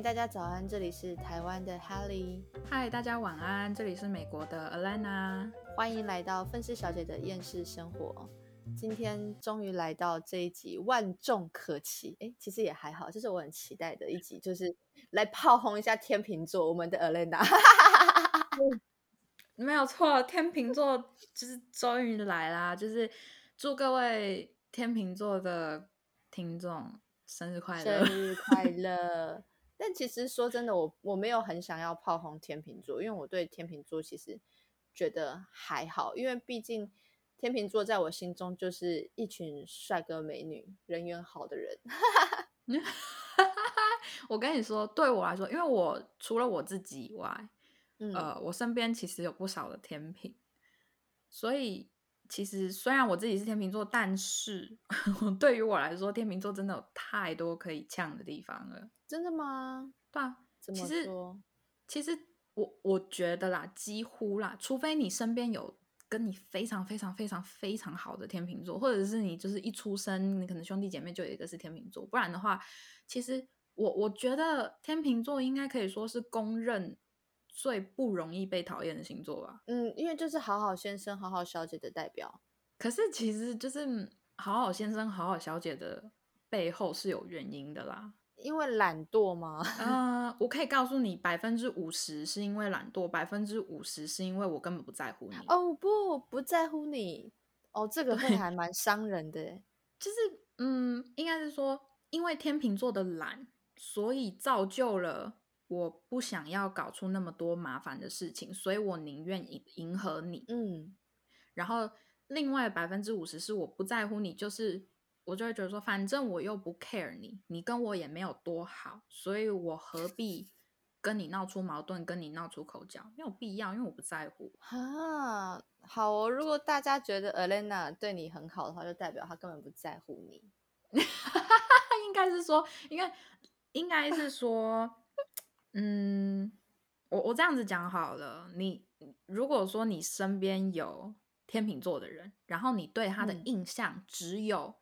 嗨，大家早安，这里是台湾的 Helly，嗨，大家晚安，这里是美国的 Alana，欢迎来到愤世小姐的厌世生活。今天终于来到这一集万众可期，哎，其实也还好，这是我很期待的一集，就是来炮轰一下天秤座，我们的 Alana。没有错，天秤座就是终于来啦，就是祝各位天秤座的听众生日快乐，生日快乐。但其实说真的，我我没有很想要炮轰天秤座，因为我对天秤座其实觉得还好，因为毕竟天秤座在我心中就是一群帅哥美女、人缘好的人。我跟你说，对我来说，因为我除了我自己以外，呃，我身边其实有不少的天秤，所以其实虽然我自己是天秤座，但是 对于我来说，天秤座真的有太多可以呛的地方了。真的吗？对啊，怎么说？其实我我觉得啦，几乎啦，除非你身边有跟你非常非常非常非常好的天秤座，或者是你就是一出生，你可能兄弟姐妹就有一个是天秤座，不然的话，其实我我觉得天秤座应该可以说是公认最不容易被讨厌的星座吧。嗯，因为就是好好先生、好好小姐的代表。可是其实就是好好先生、好好小姐的背后是有原因的啦。因为懒惰吗？啊，我可以告诉你，百分之五十是因为懒惰，百分之五十是因为我根本不在乎你。哦，不，不在乎你。哦，这个会还蛮伤人的。就是，嗯，应该是说，因为天秤座的懒，所以造就了我不想要搞出那么多麻烦的事情，所以我宁愿迎迎合你。嗯，然后另外百分之五十是我不在乎你，就是。我就会觉得说，反正我又不 care 你，你跟我也没有多好，所以我何必跟你闹出矛盾，跟你闹出口角？没有必要，因为我不在乎。哈，好哦。如果大家觉得 Elena 对你很好的话，就代表他根本不在乎你。应该是说，应该应该是说，嗯，我我这样子讲好了。你如果说你身边有天秤座的人，然后你对他的印象只有。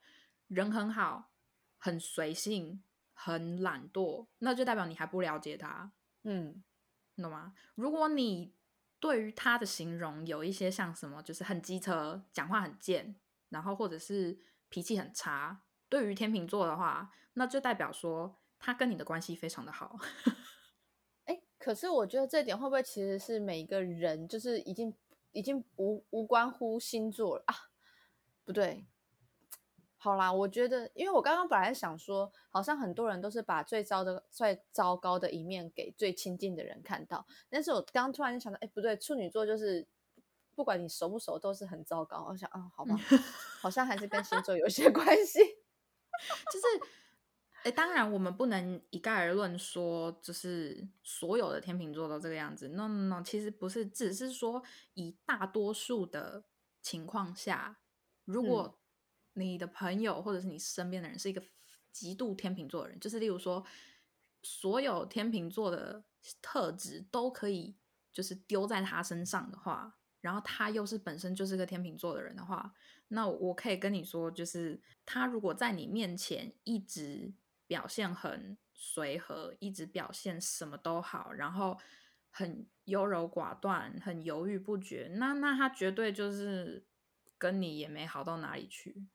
人很好，很随性，很懒惰，那就代表你还不了解他，嗯，懂吗？如果你对于他的形容有一些像什么，就是很机车，讲话很贱，然后或者是脾气很差，对于天秤座的话，那就代表说他跟你的关系非常的好。哎，可是我觉得这点会不会其实是每一个人就是已经已经无无关乎星座了啊？不对。好啦，我觉得，因为我刚刚本来想说，好像很多人都是把最糟的、最糟糕的一面给最亲近的人看到，但是我刚突然就想到，哎，不对，处女座就是不管你熟不熟，都是很糟糕。我想，啊，好吧，好像还是跟星座有些 关系。就是，哎，当然我们不能一概而论说，就是所有的天秤座都这个样子。No，No，No，其实不是，只是说以大多数的情况下，如果你的朋友或者是你身边的人是一个极度天秤座的人，就是例如说，所有天秤座的特质都可以就是丢在他身上的话，然后他又是本身就是个天秤座的人的话，那我可以跟你说，就是他如果在你面前一直表现很随和，一直表现什么都好，然后很优柔寡断，很犹豫不决，那那他绝对就是。跟你也没好到哪里去。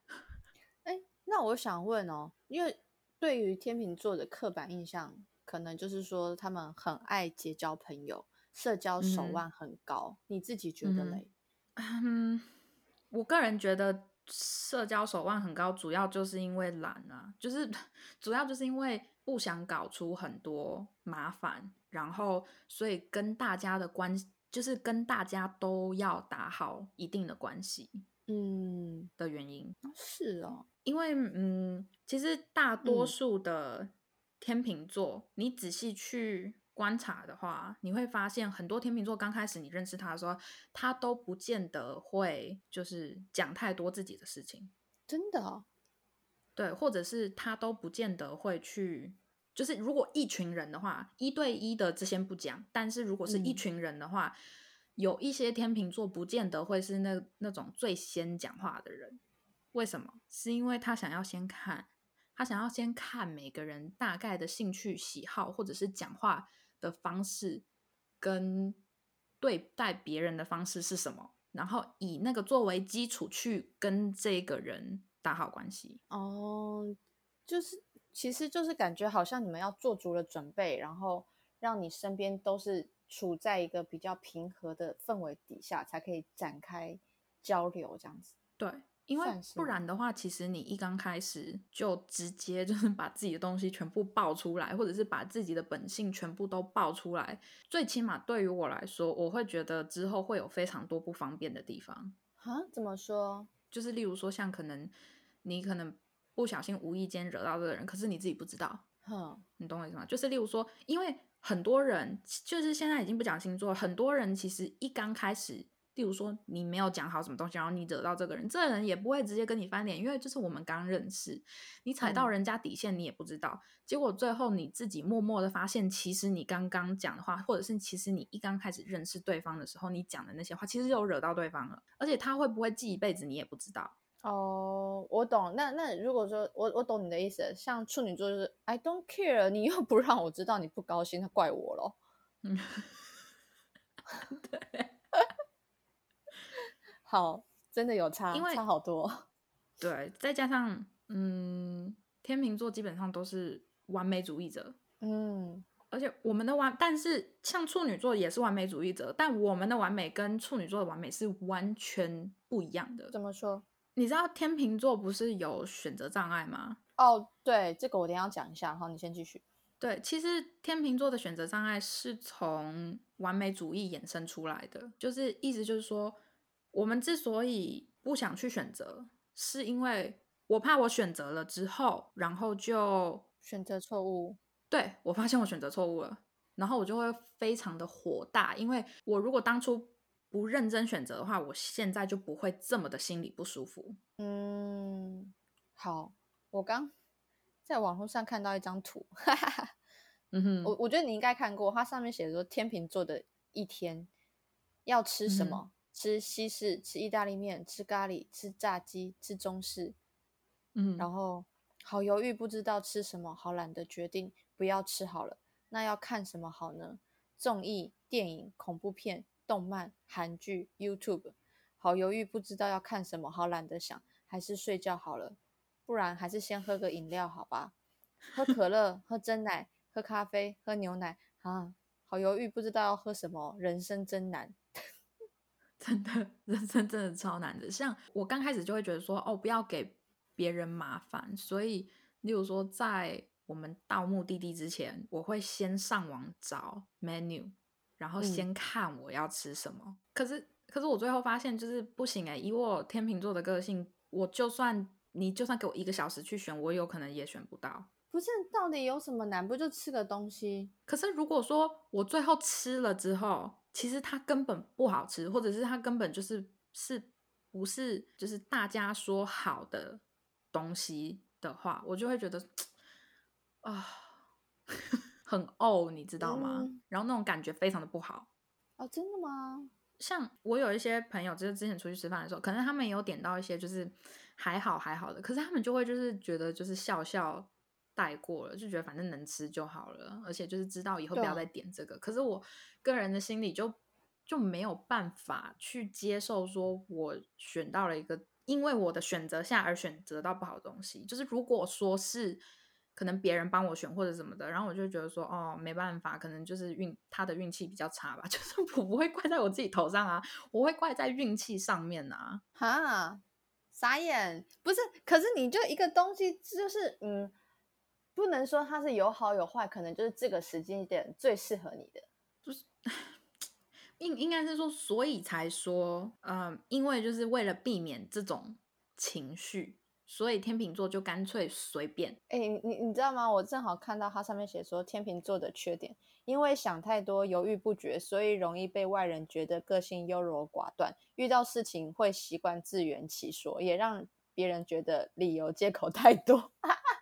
哎，那我想问哦，因为对于天秤座的刻板印象，可能就是说他们很爱结交朋友，社交手腕很高。你自己觉得嘞？嗯，我个人觉得社交手腕很高，主要就是因为懒啊，就是 主要就是因为不想搞出很多麻烦，然后所以跟大家的关系，就是跟大家都要打好一定的关系。嗯的原因是哦，因为嗯，其实大多数的天秤座，你仔细去观察的话，你会发现很多天秤座刚开始你认识他的时候，他都不见得会就是讲太多自己的事情，真的，对，或者是他都不见得会去，就是如果一群人的话，一对一的这先不讲，但是如果是一群人的话。有一些天秤座不见得会是那那种最先讲话的人，为什么？是因为他想要先看他想要先看每个人大概的兴趣喜好，或者是讲话的方式跟对待别人的方式是什么，然后以那个作为基础去跟这个人打好关系。哦，就是其实就是感觉好像你们要做足了准备，然后让你身边都是处在一个比较平和的氛围底下，才可以展开交流这样子。对，因为不然的话，其实你一刚开始就直接就是 把自己的东西全部爆出来，或者是把自己的本性全部都爆出来，最起码对于我来说，我会觉得之后会有非常多不方便的地方。啊？怎么说？就是例如说，像可能你可能不小心无意间惹到这个人，可是你自己不知道，哼，你懂我意思吗？就是例如说，因为很多人就是现在已经不讲星座，很多人其实一刚开始，例如说你没有讲好什么东西，然后你惹到这个人，这个人也不会直接跟你翻脸，因为就是我们刚认识，你踩到嗯人家底线你也不知道，结果最后你自己默默的发现，其实你刚刚讲的话，或者是其实你一刚开始认识对方的时候，你讲的那些话，其实有惹到对方了，而且他会不会记一辈子，你也不知道。哦，我懂。那那如果说我我懂你的意思，像处女座就是 I don't care，你又不让我知道你不高兴，那怪我咯。嗯，好，真的有差，因为差好多。对，再加上嗯，天秤座基本上都是完美主义者，嗯，而且我们的完，但是像处女座也是完美主义者，但我们的完美跟处女座的完美是完全不一样的。怎么说？你知道天秤座不是有选择障碍吗？哦，对，这个我等一下要讲一下。好，你先继续。对，其实天秤座的选择障碍是从完美主义衍生出来的，就是意思就是说，我们之所以不想去选择，是因为我怕我选择了之后，然后就选择错误。对我发现我选择错误了，然后我就会非常的火大，因为我如果当初不认真选择的话，我现在就不会这么的心里不舒服。嗯，好，我刚在网络上看到一张图，哈哈哈。嗯哼，我我觉得你应该看过，它上面写说天秤座的一天要吃什么？吃西式，吃意大利面，吃咖喱，吃炸鸡，吃中式。嗯，然后好犹豫，不知道吃什么，好懒得决定，不要吃好了。那要看什么好呢？综艺、电影、恐怖片、动漫、韩剧、YouTube。好犹豫，不知道要看什么，好懒得想，还是睡觉好了。不然还是先喝个饮料好吧？喝可乐，喝真奶，喝咖啡，喝牛奶啊！好犹豫，不知道要喝什么，人生真难。真的，人生真的超难的。像我刚开始就会觉得说，哦，不要给别人麻烦，所以，例如说，在我们到目的地之前，我会先上网找 menu，然后嗯先看我要吃什么。可是，可是我最后发现就是不行哎、以我天秤座的个性，我就算你就算给我一个小时去选，我有可能也选不到。不是，到底有什么难？不就吃个东西？可是如果说我最后吃了之后，其实它根本不好吃，或者是它根本就是是不是就是大家说好的东西的话，我就会觉得啊 很怄，你知道吗？嗯然后那种感觉非常的不好。哦，真的吗？像我有一些朋友，就是之前出去吃饭的时候，可能他们也有点到一些就是还好还好的，可是他们就会就是觉得就是笑笑带过了，就觉得反正能吃就好了，而且就是知道以后不要再点这个。可是我个人的心里就就没有办法去接受，说我选到了一个因为我的选择下而选择到不好的东西。就是如果说是可能别人帮我选或者什么的，然后我就觉得说哦没办法，可能就是运他的运气比较差吧，就是我不会怪在我自己头上啊，我会怪在运气上面啊。哈，傻眼，不是？可是你就一个东西，就是嗯，不能说它是有好有坏，可能就是这个时间点最适合你的。就是应应该是说，所以才说，嗯，因为就是为了避免这种情绪，所以天秤座就干脆随便。哎、你你你知道吗？我正好看到它上面写说天秤座的缺点，因为想太多、犹豫不决，所以容易被外人觉得个性优柔寡断，遇到事情会习惯自圆其说，也让别人觉得理由借口太多。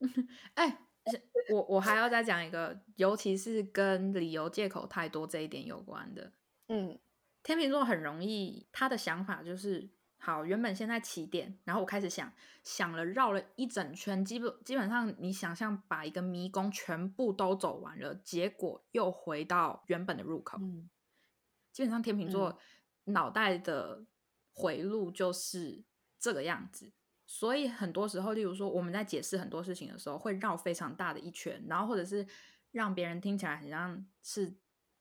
哎，是我我还要再讲一个，尤其是跟理由借口太多这一点有关的。嗯，天秤座很容易，他的想法就是好，原本现在起点，然后我开始想，想了绕了一整圈，基本基本上你想象把一个迷宫全部都走完了，结果又回到原本的入口。嗯基本上天秤座脑袋的回路就是这个样子，所以很多时候，例如说我们在解释很多事情的时候，会绕非常大的一圈，然后或者是让别人听起来很像是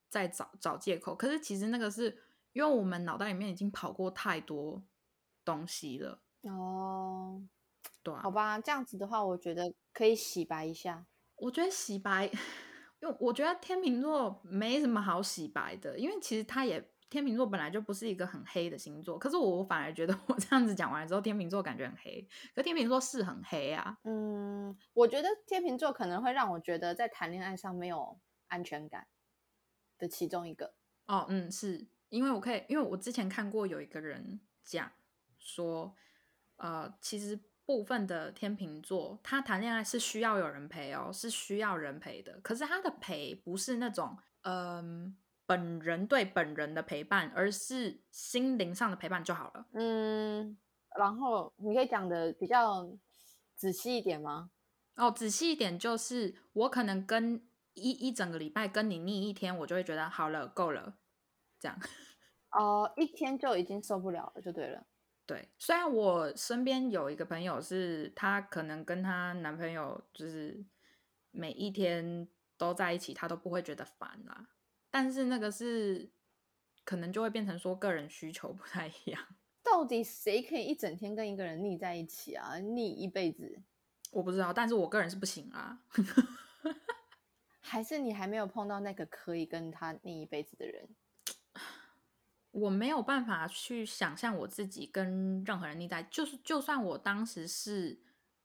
在找找借口，可是其实那个是因为我们脑袋里面已经跑过太多东西了，哦，对啊好，吧，这样子的话，我觉得可以洗白一下。我觉得洗白，因为我觉得天秤座没什么好洗白的，因为其实他也天秤座本来就不是一个很黑的星座，可是我反而觉得我这样子讲完了之后，天秤座感觉很黑，可天秤座是很黑啊，嗯，我觉得天秤座可能会让我觉得在谈恋爱上没有安全感的其中一个。哦，嗯，是因为我可以，因为我之前看过有一个人讲说，呃，其实部分的天秤座他谈恋爱是需要有人陪哦，是需要人陪的，可是他的陪不是那种嗯、本人对本人的陪伴，而是心灵上的陪伴就好了。嗯，然后你可以讲的比较仔细一点吗？哦，仔细一点，就是我可能跟一一整个礼拜跟你腻一天，我就会觉得好了，够了，这样。哦，一天就已经受不了了，就对了。对，虽然我身边有一个朋友是，她可能跟她男朋友就是每一天都在一起，她都不会觉得烦啦。但是那个是可能就会变成说个人需求不太一样，到底谁可以一整天跟一个人腻在一起啊？腻一辈子？我不知道，但是我个人是不行啊。还是你还没有碰到那个可以跟他腻一辈子的人？我没有办法去想象我自己跟任何人腻在，就是就算我当时是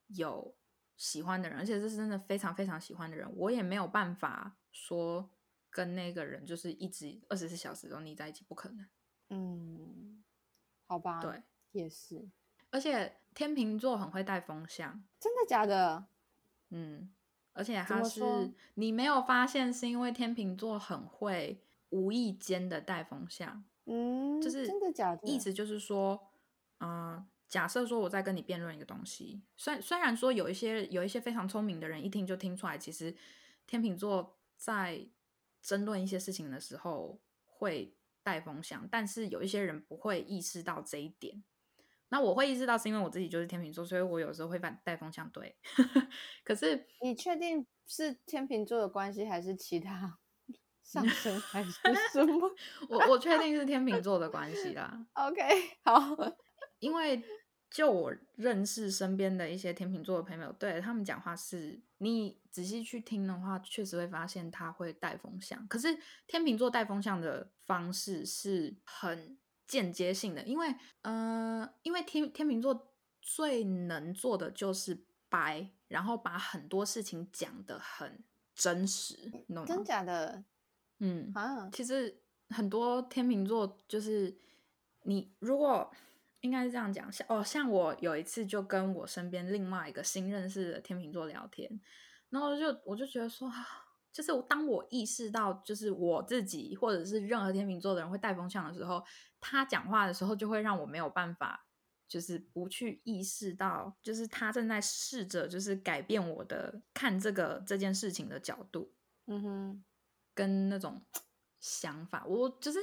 有喜欢的人，而且这是真的非常非常喜欢的人，我也没有办法说跟那个人就是一直二十四小时都腻在一起，不可能。嗯，好吧，对，也是，而且天秤座很会带风向，真的假的？嗯，而且他是你没有发现，是因为天秤座很会无意间的带风向。嗯，就是真的假的？意思就是说，嗯、假设说我在跟你辩论一个东西，虽虽然说有一些有一些非常聪明的人一听就听出来，其实天秤座在争论一些事情的时候会带风向，但是有一些人不会意识到这一点。那我会意识到，是因为我自己就是天秤座，所以我有时候会反带风向。对，可是你确定是天秤座的关系，还是其他 上升，还是什么 我我确定是天秤座的关系啦。？OK，好，因为就我认识身边的一些天秤座的朋友，对他们讲话是，你仔细去听的话，确实会发现他会带风向。可是天秤座带风向的方式是很间接性的，因为呃，因为天天秤座最能做的就是掰，然后把很多事情讲得很真实，你懂吗？真假的嗯，啊？其实很多天秤座就是你如果应该是这样讲，像哦，像我有一次就跟我身边另外一个新认识的天秤座聊天，然后就我就觉得说，啊就是当我意识到就是我自己或者是任何天秤座的人会带风向的时候，他讲话的时候就会让我没有办法。就是不去意识到，就是他正在试着，就是改变我的看这个这件事情的角度。嗯哼，跟那种想法，我就是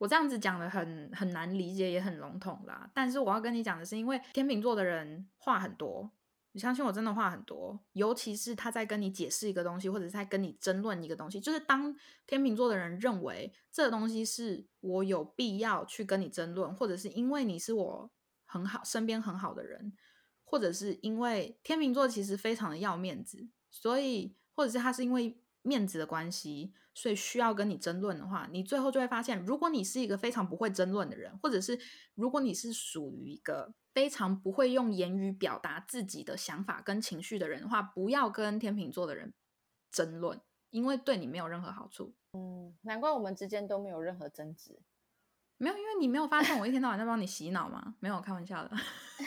我这样子讲的很很难理解，也很笼统啦。但是我要跟你讲的是，因为天秤座的人话很多，你相信我，真的话很多。尤其是他在跟你解释一个东西，或者是在跟你争论一个东西，就是当天秤座的人认为这东西是我有必要去跟你争论，或者是因为你是我很好身边很好的人，或者是因为天秤座其实非常的要面子，所以或者是他是因为面子的关系，所以需要跟你争论的话，你最后就会发现，如果你是一个非常不会争论的人，或者是如果你是属于一个非常不会用言语表达自己的想法跟情绪的人的话，不要跟天秤座的人争论，因为对你没有任何好处。嗯，难怪我们之间都没有任何争执。没有，因为你没有发现我一天到晚在帮你洗脑吗？没有，开玩笑的。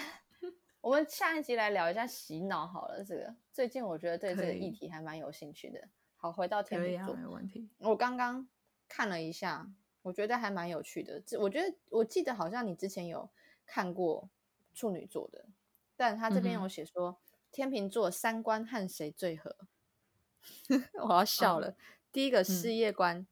我们下一集来聊一下洗脑好了，这个最近我觉得对这个议题还蛮有兴趣的。好，回到天秤座没，有问题。我刚刚看了一下，我觉得还蛮有趣的。这我觉得我记得好像你之前有看过处女座的，但他这边有写说、天秤座三观和谁最合？我要笑了。第一个事业观，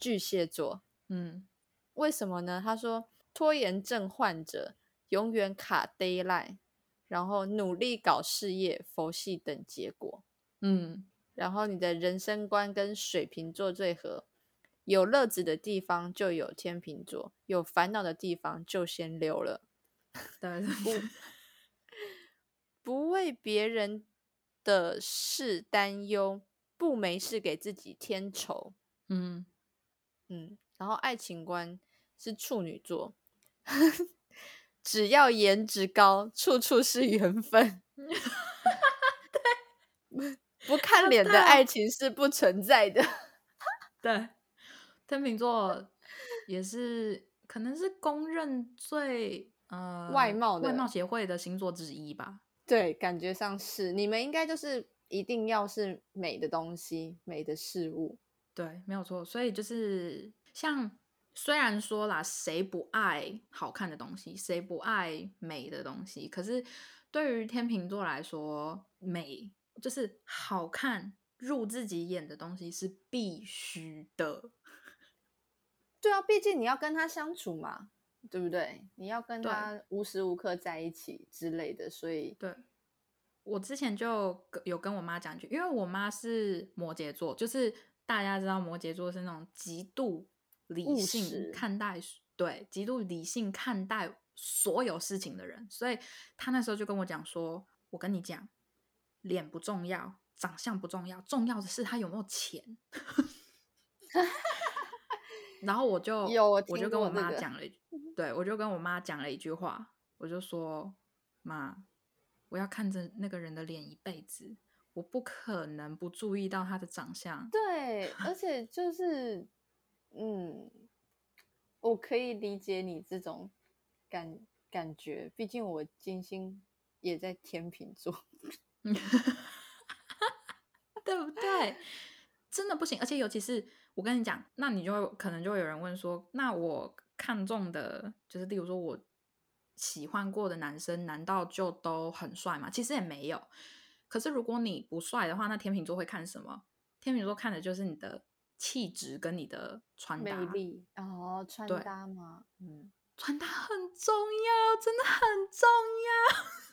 巨蟹座。嗯为什么呢？他说拖延症患者永远卡 d a y l i h t 然后努力搞事业、佛系等结果。嗯，然后你的人生观跟水瓶座最合，有乐子的地方就有天秤座，有烦恼的地方就先溜了。对，不不为别人的事担忧，不没事给自己添愁。嗯，嗯，然后爱情观是处女座，只要颜值高，处处是缘分。对，不看脸的对爱情是不存在的。对，天秤座也是可能是公认最呃外貌的外貌协会的星座之一吧。对，感觉上是你们应该就是一定要是美的东西，美的事物。对，没有错。所以就是像虽然说啦，谁不爱好看的东西，谁不爱美的东西，可是对于天秤座来说，美就是好看、入自己眼的东西是必须的。对啊，毕竟你要跟他相处嘛，对不对？你要跟他无时无刻在一起之类的，所以对，我之前就有跟我妈讲一句，因为我妈是摩羯座，就是大家知道摩羯座是那种极度理性看待，对，极度理性看待所有事情的人，所以她那时候就跟我讲说，我跟你讲，脸不重要，长相不重要，重要的是他有没有钱。然后我就 有我我就跟我妈讲了一句，对我就跟我妈讲了一句话，我就说妈，我要看着那个人的脸一辈子，我不可能不注意到他的长相。对，而且 就是，嗯，我可以理解你这种感感觉，毕竟我金星也在天秤座。对不对？真的不行，而且尤其是我跟你讲，那你就会可能就会有人问说，那我看中的就是，例如说我喜欢过的男生，难道就都很帅吗？其实也没有。可是如果你不帅的话，那天秤座会看什么？天秤座看的就是你的气质跟你的穿魅搭。力哦，穿对搭嘛，嗯，穿搭很重要，真的很重要。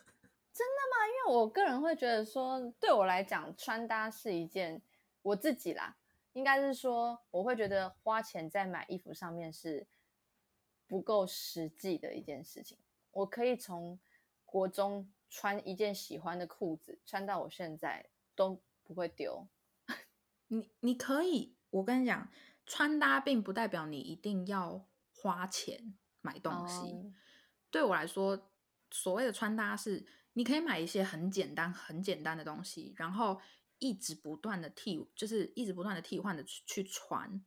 因为我个人会觉得说，对我来讲，穿搭是一件我自己啦，应该是说，我会觉得花钱在买衣服上面是不够实际的一件事情。我可以从国中穿一件喜欢的裤子，穿到我现在都不会丢。你你可以，我跟你讲，穿搭并不代表你一定要花钱买东西。哦对我来说，所谓的穿搭是，你可以买一些很简单、很简单的东西，然后一直不断的替，就是一直不断的替换的去去穿。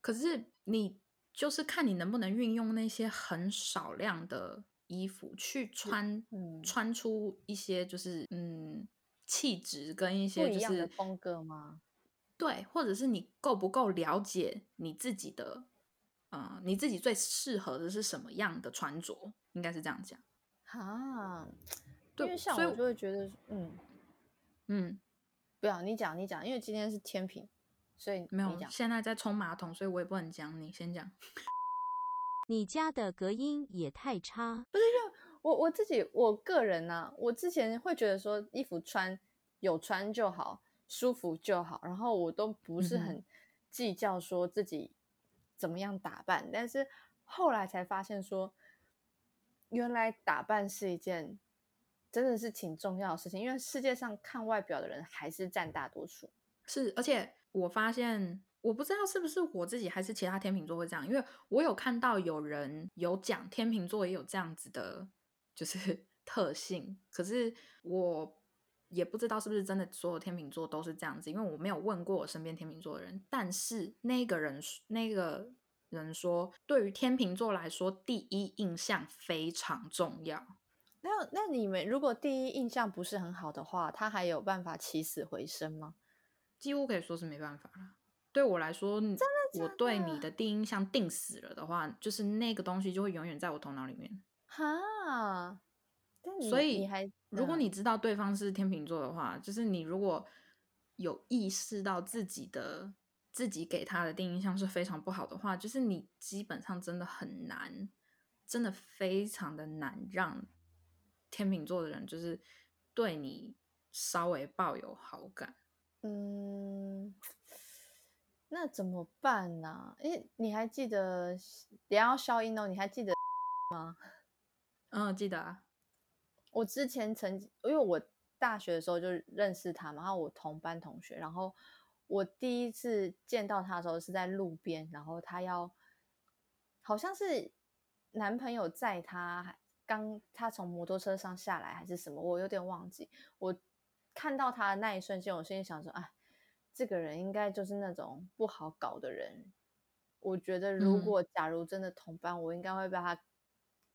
可是你就是看你能不能运用那些很少量的衣服去穿，嗯穿出一些就是嗯气质跟一些就一样的是风格吗？对，或者是你够不够了解你自己的，呃，你自己最适合的是什么样的穿着，应该是这样讲。哈，对因为像我就会觉得，嗯，嗯，不要你讲，你讲，因为今天是天平，所以没有，你讲。现在在冲马桶，所以我也不能讲，你先讲。你家的隔音也太差。不是，就我我自己我个人呢、我之前会觉得说衣服穿有穿就好，舒服就好，然后我都不是很计较说自己怎么样打扮，但是后来才发现说，原来打扮是一件真的是挺重要的事情，因为世界上看外表的人还是占大多数。是，而且我发现，我不知道是不是我自己还是其他天秤座会这样，因为我有看到有人有讲天秤座也有这样子的，就是 特性，可是我也不知道是不是真的所有天秤座都是这样子，因为我没有问过我身边天秤座的人，但是那个人那个人说，对于天秤座来说，第一印象非常重要。那那你们如果第一印象不是很好的话，他还有办法起死回生吗？几乎可以说是没办法了。对我来说，真的我对你的第一印象定死了的话，就是那个东西就会永远在我头脑里面。哈，所以你还如果嗯你知道对方是天秤座的话，就是你如果有意识到自己的自己给他的第一印象是非常不好的话，就是你基本上真的很难，真的非常的难让天秤座的人就是对你稍微抱有好感。嗯，那怎么办呢、诶，你还记得也要消音哦？你还记得 吗？嗯，记得啊，我之前曾经，因为我大学的时候就认识他嘛，然后我同班同学，然后我第一次见到他的时候是在路边，然后他要好像是男朋友载他，还刚他从摩托车上下来还是什么，我有点忘记。我看到他的那一瞬间，我心里想说，哎，这个人应该就是那种不好搞的人。我觉得如嗯果假如真的同班，我应该会被他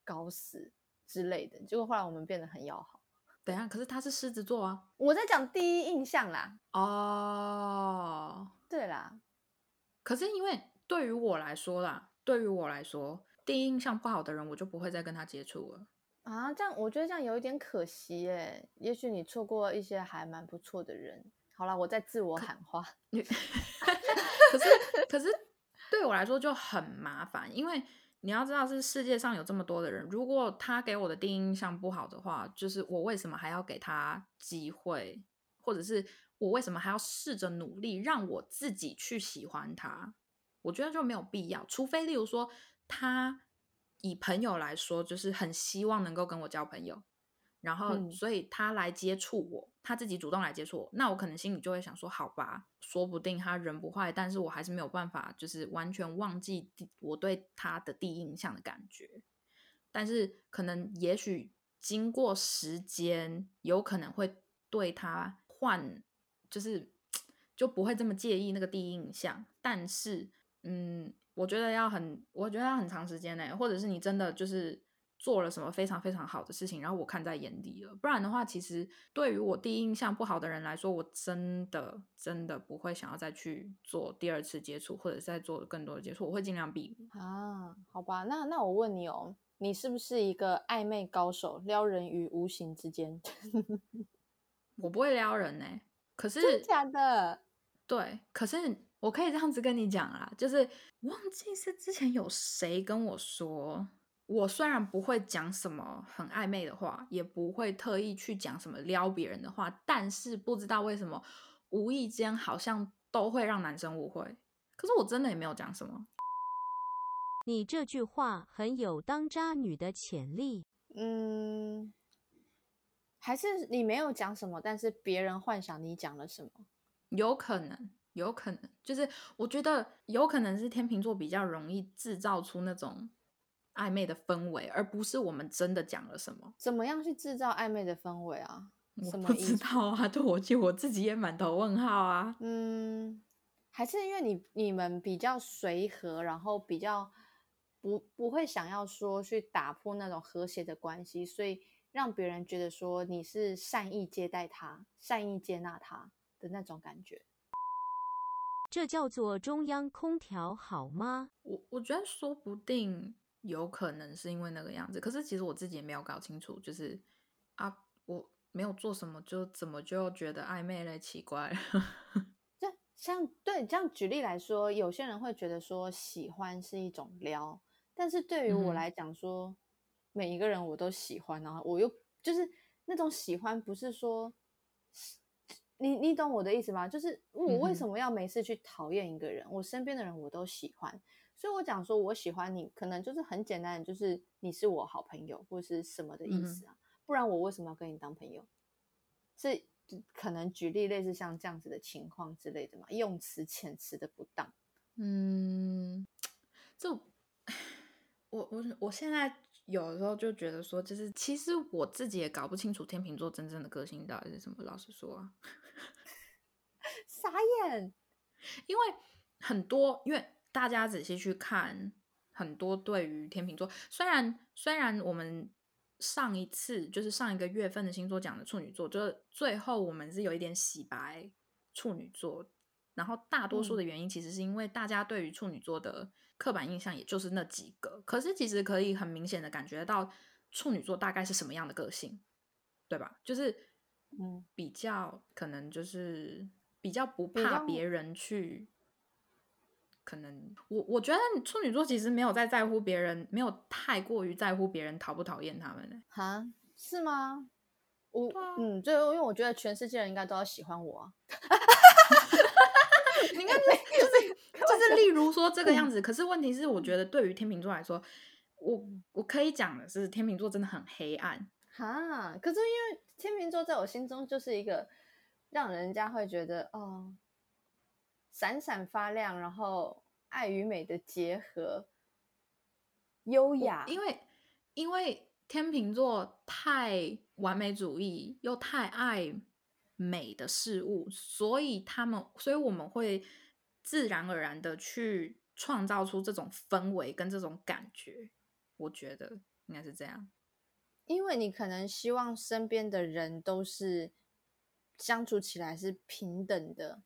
搞死之类的。结果后来我们变得很要好。等一下，可是他是狮子座啊。我在讲第一印象啦，哦，对啦，可是因为对于我来说啦，对于我来说，第一印象不好的人，我就不会再跟他接触了。啊，这样我觉得这样有一点可惜耶。也许你错过一些还蛮不错的人。好了，我在自我喊话。可是，可是对我来说就很麻烦，因为你要知道，是世界上有这么多的人，如果他给我的第一印象不好的话，就是我为什么还要给他机会，或者是我为什么还要试着努力让我自己去喜欢他？我觉得就没有必要，除非例如说他以朋友来说，就是很希望能够跟我交朋友。然后，嗯所以他来接触我，他自己主动来接触我，那我可能心里就会想说，好吧，说不定他人不坏，但是我还是没有办法，就是完全忘记我对他的第一印象的感觉。但是可能也许经过时间，有可能会对他换，就是 就不会这么介意那个第一印象。但是，嗯，我觉得要很，我觉得要很长时间呢，或者是你真的就是做了什么非常非常好的事情，然后我看在眼底了。不然的话，其实对于我第一印象不好的人来说，我真的真的不会想要再去做第二次接触，或者再做更多的接触，我会尽量避免。啊，好吧，那那我问你哦，你是不是一个暧昧高手，撩人于无形之间？我不会撩人呢、可是真假的？对，可是我可以这样子跟你讲啦，就是忘记是之前有谁跟我说，我虽然不会讲什么很暧昧的话，也不会特意去讲什么撩别人的话，但是不知道为什么，无意间好像都会让男生误会。可是我真的也没有讲什么，你这句话很有当渣女的潜力。嗯，还是你没有讲什么，但是别人幻想你讲了什么？有可能，有可能，就是我觉得有可能是天秤座比较容易制造出那种暧昧的氛围，而不是我们真的讲了什么。怎么样去制造暧昧的氛围啊？我不知？道啊，对我就我自己也满头问号啊。嗯，还是因为你你们比较随和，然后比较不不会想要说去打破那种和谐的关系，所以让别人觉得说你是善意接待他、善意接纳他的那种感觉。这叫做中央空调好吗？我我觉得说不定有可能是因为那个样子，可是其实我自己也没有搞清楚，就是啊，我没有做什么，就怎么就觉得暧昧嘞？奇怪了。这像对这样举例来说，有些人会觉得说喜欢是一种撩，但是对于我来讲说，每一个人我都喜欢，然后我又就是那种喜欢，不是说你你懂我的意思吗？就是我为什么要没事去讨厌一个人？我身边的人我都喜欢，所以我讲说我喜欢你，可能就是很简单的，就是你是我好朋友或是什么的意思啊，不然我为什么要跟你当朋友？是可能举例类似像这样子的情况之类的嘛，用词遣词的不当。嗯，就 我我我现在有的时候就觉得说，就是其实我自己也搞不清楚天秤座真正的个性到底是什么。老实说啊，傻眼，因为很多，因为大家仔细去看，很多对于天秤座，虽然虽然我们上一次就是上一个月份的星座讲的处女座，就是最后我们是有一点洗白处女座，然后大多数的原因其实是因为大家对于处女座的刻板印象也就是那几个，可是其实可以很明显的感觉到，处女座大概是什么样的个性，对吧？就是嗯，比较可能就是比较不怕别人去。可能我我觉得处女座其实没有在在乎别人，没有太过于在乎别人讨不讨厌他们呢。哈，是吗？我嗯，就，因为我觉得全世界人应该都要喜欢我啊。你看，就是就是，例如说这个样子。可是问题是，我觉得对于天秤座来说，我我可以讲的是，天秤座真的很黑暗。哈，可是因为天秤座在我心中就是一个让人家会觉得哦，闪闪发亮，然后爱与美的结合，优雅。因为因为天秤座太完美主义，又太爱美的事物，所以他们，所以我们会自然而然的去创造出这种氛围跟这种感觉。我觉得应该是这样。因为你可能希望身边的人都是相处起来是平等的，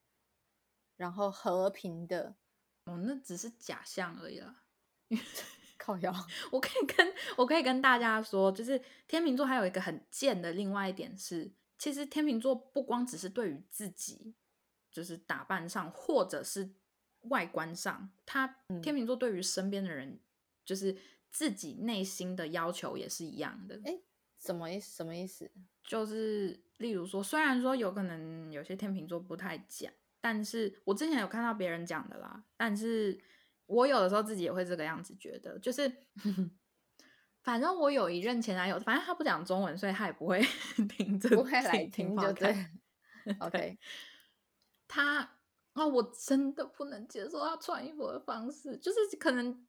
然后和平的。哦，那只是假象而已啦。靠腰，我可以跟我可以跟大家说，就是天秤座还有一个很贱的另外一点是，其实天秤座不光只是对于自己，就是打扮上或者是外观上，他嗯天秤座对于身边的人，就是自己内心的要求也是一样的。哎，什么意思？什么意思？就是例如说，虽然说有可能有些天秤座不太讲，但是我之前有看到别人讲的啦，但是我有的时候自己也会这个样子觉得，就是 反正我有一任前男友，反正他不讲中文，所以他也不会 听这不会来听听就对。OK，他哦，我真的不能接受他穿衣服的方式，就是可能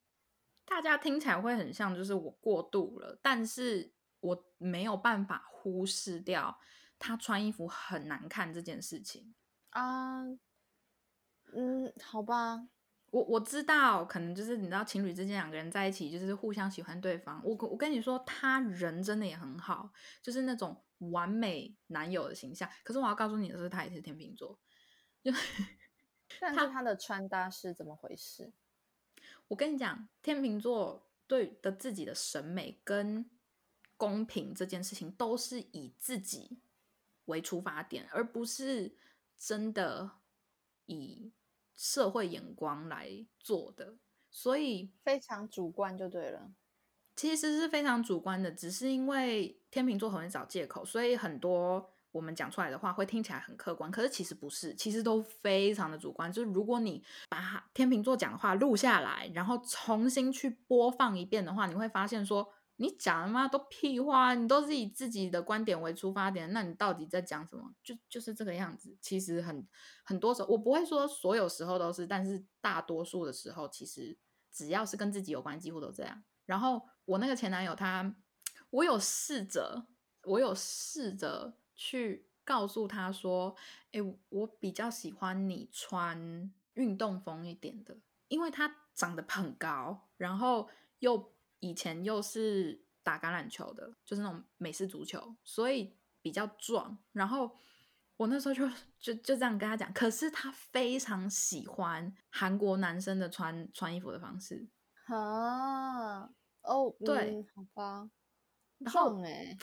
大家听起来会很像，就是我过度了，但是我没有办法忽视掉他穿衣服很难看这件事情。啊，嗯，好吧，我我知道，可能就是你知道，情侣之间两个人在一起，就是互相喜欢对方。我我跟你说，他人真的也很好，就是那种完美男友的形象。可是我要告诉你的是，他也是天秤座。就 但是他的穿搭是怎么回事？我跟你讲，天秤座对的自己的审美跟公平这件事情，都是以自己为出发点，而不是真的以社会眼光来做的。所以非常主观就对了。其实是非常主观的，只是因为天秤座很会找借口，所以很多我们讲出来的话会听起来很客观，可是其实不是，其实都非常的主观。就是如果你把天秤座讲的话录下来，然后重新去播放一遍的话，你会发现说你讲的妈都屁话，你都是以自己的观点为出发点，那你到底在讲什么？就就是这个样子。其实很很多时候，我不会说所有时候都是，但是大多数的时候，其实只要是跟自己有关，几乎都这样。然后我那个前男友他，我有试着，我有试着去告诉他说，诶，我比较喜欢你穿运动风一点的，因为他长得很高，然后又以前又是打橄榄球的，就是那种美式足球，所以比较壮。然后我那时候就就就这样跟他讲，可是他非常喜欢韩国男生的穿穿衣服的方式。啊，哦，对嗯好吧，然后重哎、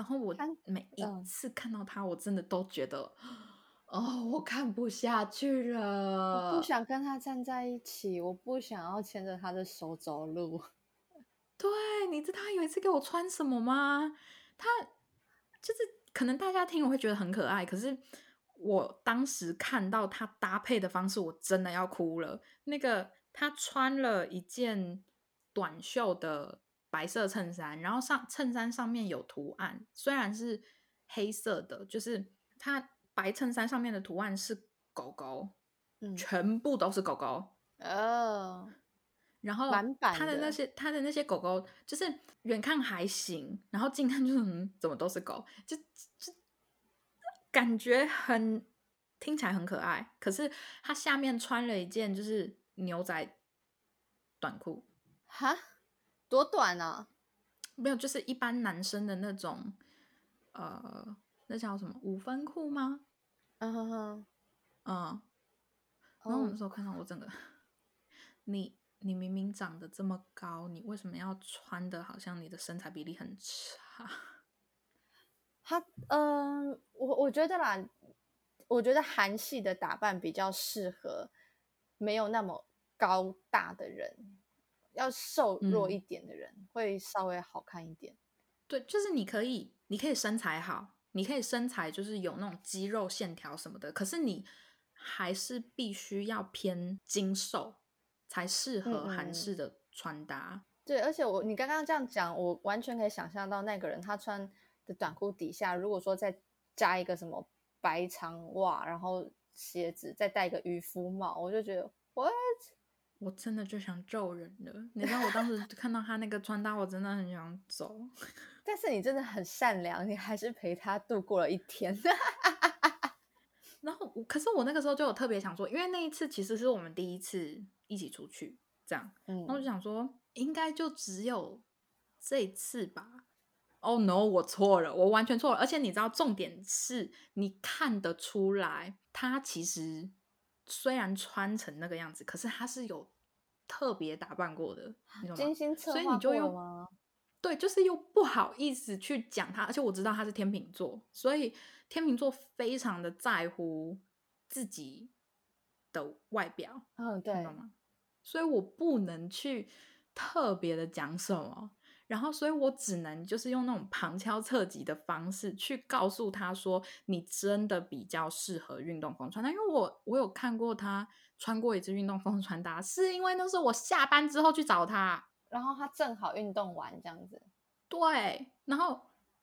然后我每一嗯次看到他，我真的都觉得，哦，我看不下去了。我不想跟他站在一起，我不想要牵着他的手走路。对，你知道他有一次给我穿什么吗？他就是可能大家听我会觉得很可爱，可是我当时看到他搭配的方式，我真的要哭了。那个他穿了一件短袖的白色衬衫，然后上衬衫上面有图案，虽然是黑色的，就是它白衬衫上面的图案是狗狗，嗯全部都是狗狗。哦，然后它的那些它的那些狗狗，就是远看还行，然后近看就是嗯，怎么都是狗，就就感觉很听起来很可爱。可是它下面穿了一件就是牛仔短裤，哈，多短啊！没有，就是一般男生的那种，呃，那叫什么五分裤吗？嗯哼哼，嗯，然后我那哦时候看到我整个，你你明明长得这么高，你为什么要穿的好像你的身材比例很差？他嗯、我我觉得啦，我觉得韩系的打扮比较适合没有那么高大的人，要瘦弱嗯一点的人、会稍微好看一点。对，就是你可以，你可以身材好，你可以身材就是有那种肌肉线条什么的，可是你还是必须要偏精瘦，才适合韩式的穿搭。对，而且我你刚刚这样讲，我完全可以想象到那个人他穿的短裤底下，如果说再加一个什么白长袜，然后鞋子，再戴一个渔夫帽，我就觉得 what？我真的就想揍人了，你知道我当时看到他那个穿搭，我真的很想走。但是你真的很善良，你还是陪他度过了一天。然后我，可是我那个时候就有特别想说，因为那一次其实是我们第一次一起出去，这样，嗯然后我就想说，应该就只有这一次吧。Oh no，我错了，我完全错了。而且你知道，重点是你看得出来，他其实虽然穿成那个样子，可是他是有特别打扮过的，你懂吗？精心策所以你就又吗？对，就是又不好意思去讲他，而且我知道他是天秤座，所以天秤座非常的在乎自己的外表，嗯，你对懂，吗？所以我不能去特别的讲什么，然后所以我只能就是用那种旁敲侧击的方式去告诉他说，你真的比较适合运动风穿搭，因为我我有看过他穿过一次运动风穿搭，是因为那是我下班之后去找他。然后他正好运动完这样子，对，然后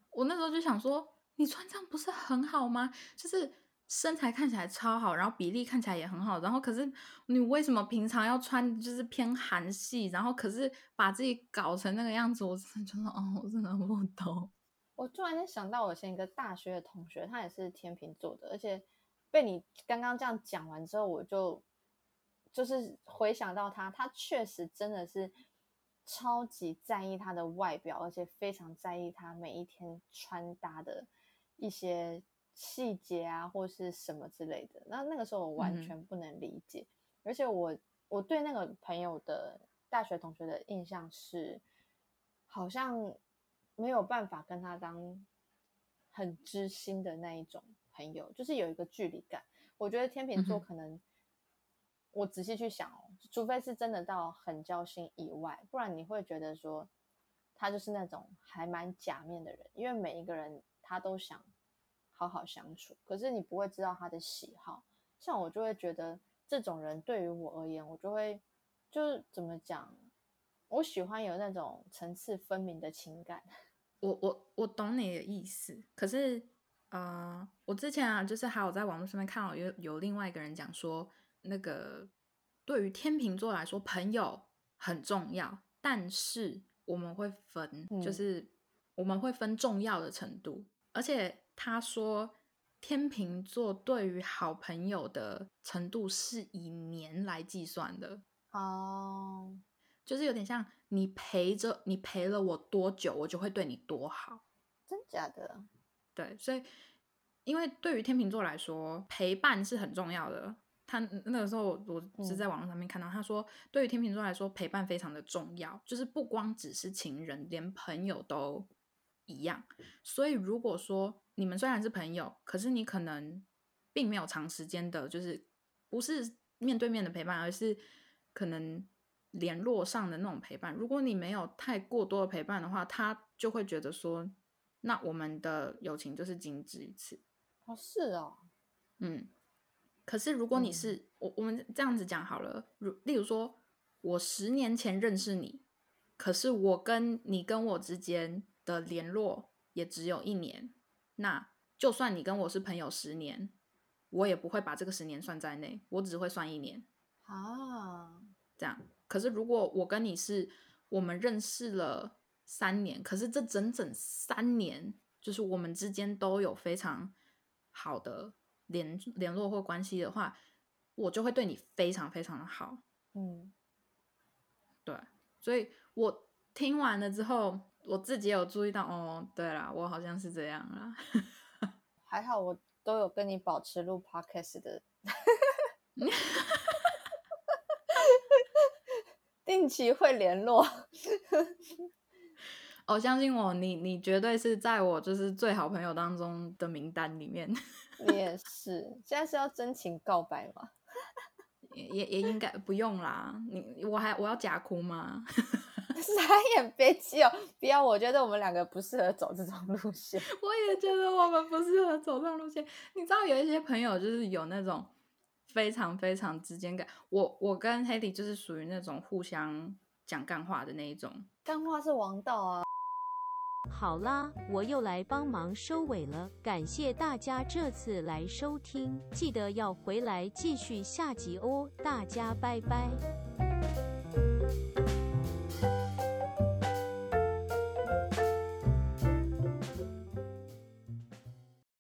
我那时候就想说，你穿这样不是很好吗？就是身材看起来超好，然后比例看起来也很好，然后可是你为什么平常要穿就是偏韩系，然后可是把自己搞成那个样子，我真的觉得哦，我真的不懂。我突然间想到，我前一个大学的同学，他也是天秤座的，而且被你刚刚这样讲完之后，我就就是回想到他，他确实真的是超级在意他的外表，而且非常在意他每一天穿搭的一些细节啊，或是什么之类的。那那个时候我完全不能理解，而且我我对那个朋友的大学同学的印象是，好像没有办法跟他当很知心的那一种朋友，就是有一个距离感。我觉得天秤座可能，我仔细去想哦，除非是真的到很交心以外，不然你会觉得说他就是那种还蛮假面的人，因为每一个人他都想好好相处，可是你不会知道他的喜好。像我就会觉得这种人对于我而言，我就会就是怎么讲，我喜欢有那种层次分明的情感。我我我懂你的意思，可是呃，我之前啊，就是还有在网络上面看到有有另外一个人讲说，那个对于天秤座来说，朋友很重要，但是我们会分，就嗯是我们会分重要的程度，而且他说。天秤座对于好朋友的程度是以年来计算的，哦，就是有点像你陪着你陪了我多久，我就会对你多好。真假的？对，所以因为对于天秤座来说，陪伴是很重要的。他那个时候我我是嗯在网络上面看到，他说对于天秤座来说，陪伴非常的重要，就是不光只是情人，连朋友都一样。所以如果说你们虽然是朋友，可是你可能并没有长时间的，就是不是面对面的陪伴，而是可能联络上的那种陪伴。如果你没有太过多的陪伴的话，他就会觉得说，那我们的友情就是仅止于此。哦，是哦，嗯，可是如果你嗯是、我，我们这样子讲好了，如例如说，我十年前认识你，可是我跟你跟我之间的联络也只有一年，那就算你跟我是朋友十年，我也不会把这个十年算在内，我只会算一年啊，这样。可是如果我跟你是我们认识了三年，可是这整整三年，就是我们之间都有非常好的联联络或关系的话，我就会对你非常非常的好。嗯，对，所以我听完了之后，我自己有注意到，哦，对啦，我好像是这样啦。还好我都有跟你保持录 podcast 的 定期会联络。哦，相信我，你你绝对是在我就是最好朋友当中的名单里面。你也是，现在是要真情告白吗？也也也应该不用啦。你我还我要假哭吗？傻眼，别急哦，不要。我觉得我们两个不适合走这种路线。我也觉得我们不适合走这种路线。你知道有一些朋友就是有那种非常非常之间感。我我跟 h e d y 就是属于那种互相讲干话的那一种。干话是王道啊。好啦，我又来帮忙收尾了，感谢大家这次来收听，记得要回来继续下集哦，大家拜拜。